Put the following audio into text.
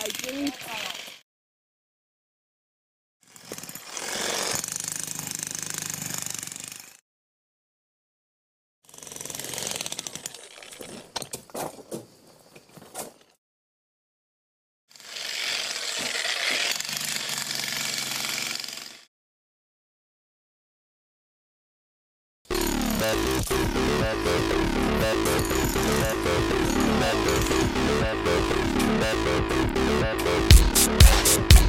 Vikings. Thank you.